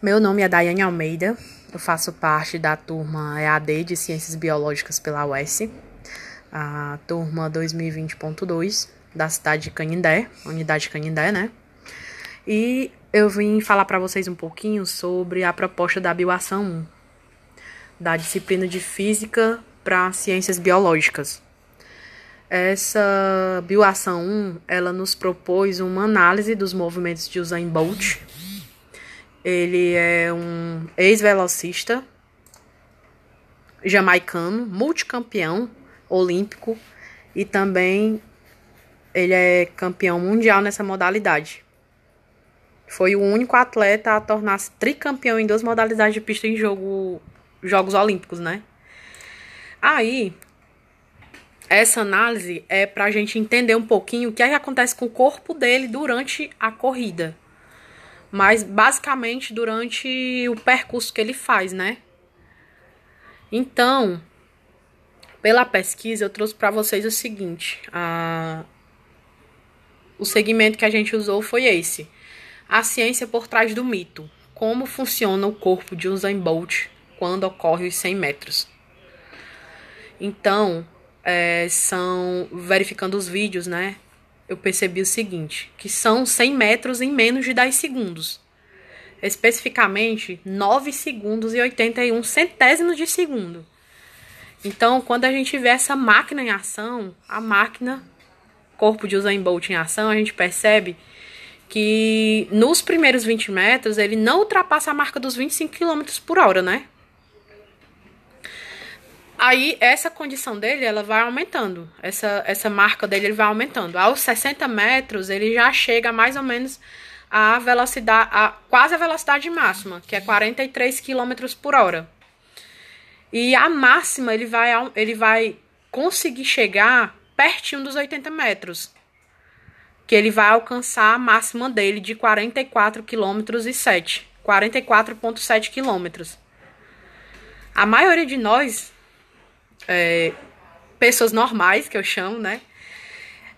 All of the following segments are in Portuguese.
Meu nome é Daiane Almeida, eu faço parte da turma EAD de Ciências Biológicas pela UES, a turma 2020.2 da cidade de Canindé, unidade de Canindé, né? E eu vim falar para vocês um pouquinho sobre a proposta da Bioação 1, da disciplina de Física para Ciências Biológicas. Essa Bioação 1, ela nos propôs uma análise dos movimentos de Usain Bolt, ele é um ex-velocista jamaicano, multicampeão olímpico e também ele é campeão mundial nessa modalidade. Foi o único atleta a tornar-se tricampeão em duas modalidades de pista em jogo, Jogos Olímpicos, né? Aí, essa análise é para a gente entender um pouquinho o que, é que acontece com o corpo dele durante a corrida mas basicamente durante o percurso que ele faz, né? Então, pela pesquisa, eu trouxe para vocês o seguinte: a... o segmento que a gente usou foi esse: a ciência por trás do mito. Como funciona o corpo de Usain Bolt quando ocorre os 100 metros. Então, é, são verificando os vídeos, né? Eu percebi o seguinte, que são 100 metros em menos de 10 segundos. Especificamente, 9 segundos e 81 centésimos de segundo. Então, quando a gente vê essa máquina em ação, a máquina, corpo de Usain Bolt em ação, a gente percebe que nos primeiros 20 metros ele não ultrapassa a marca dos 25 km por hora, né? Aí essa condição dele, ela vai aumentando. Essa, essa marca dele ele vai aumentando. Aos 60 metros, ele já chega mais ou menos a velocidade, a, quase a velocidade máxima, que é 43 km por hora. E a máxima ele vai, ele vai conseguir chegar pertinho dos 80 metros. Que ele vai alcançar a máxima dele de 44 km e 7. 44,7 km. A maioria de nós é, pessoas normais, que eu chamo, né?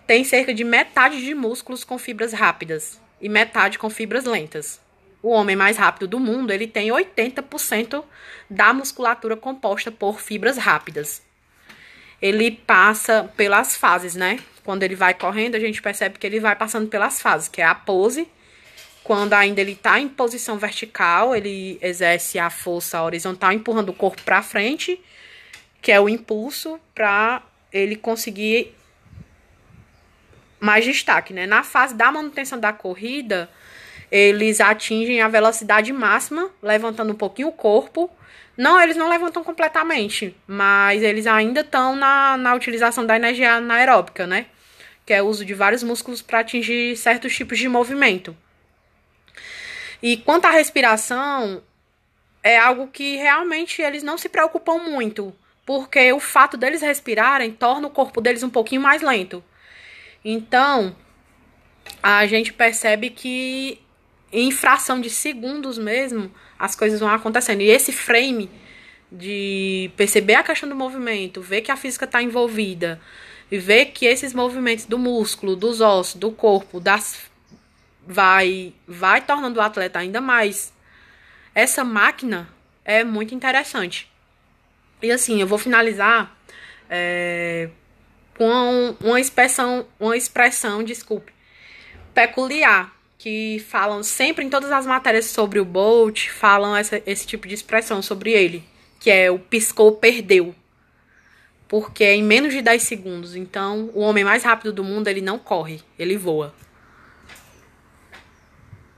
Tem cerca de metade de músculos com fibras rápidas e metade com fibras lentas. O homem mais rápido do mundo, ele tem 80% da musculatura composta por fibras rápidas. Ele passa pelas fases, né? Quando ele vai correndo, a gente percebe que ele vai passando pelas fases, que é a pose. Quando ainda ele está em posição vertical, ele exerce a força horizontal, empurrando o corpo para frente que é o impulso para ele conseguir mais destaque, né? Na fase da manutenção da corrida, eles atingem a velocidade máxima, levantando um pouquinho o corpo. Não, eles não levantam completamente, mas eles ainda estão na, na utilização da energia anaeróbica, né? Que é o uso de vários músculos para atingir certos tipos de movimento. E quanto à respiração, é algo que realmente eles não se preocupam muito porque o fato deles respirarem torna o corpo deles um pouquinho mais lento. Então, a gente percebe que em fração de segundos mesmo, as coisas vão acontecendo. E esse frame de perceber a questão do movimento, ver que a física está envolvida, e ver que esses movimentos do músculo, dos ossos, do corpo, das vai vai tornando o atleta ainda mais essa máquina é muito interessante. E assim, eu vou finalizar é, com uma expressão, uma expressão, desculpe, peculiar, que falam sempre em todas as matérias sobre o Bolt, falam essa, esse tipo de expressão sobre ele, que é o piscou, perdeu. Porque é em menos de 10 segundos. Então, o homem mais rápido do mundo, ele não corre, ele voa.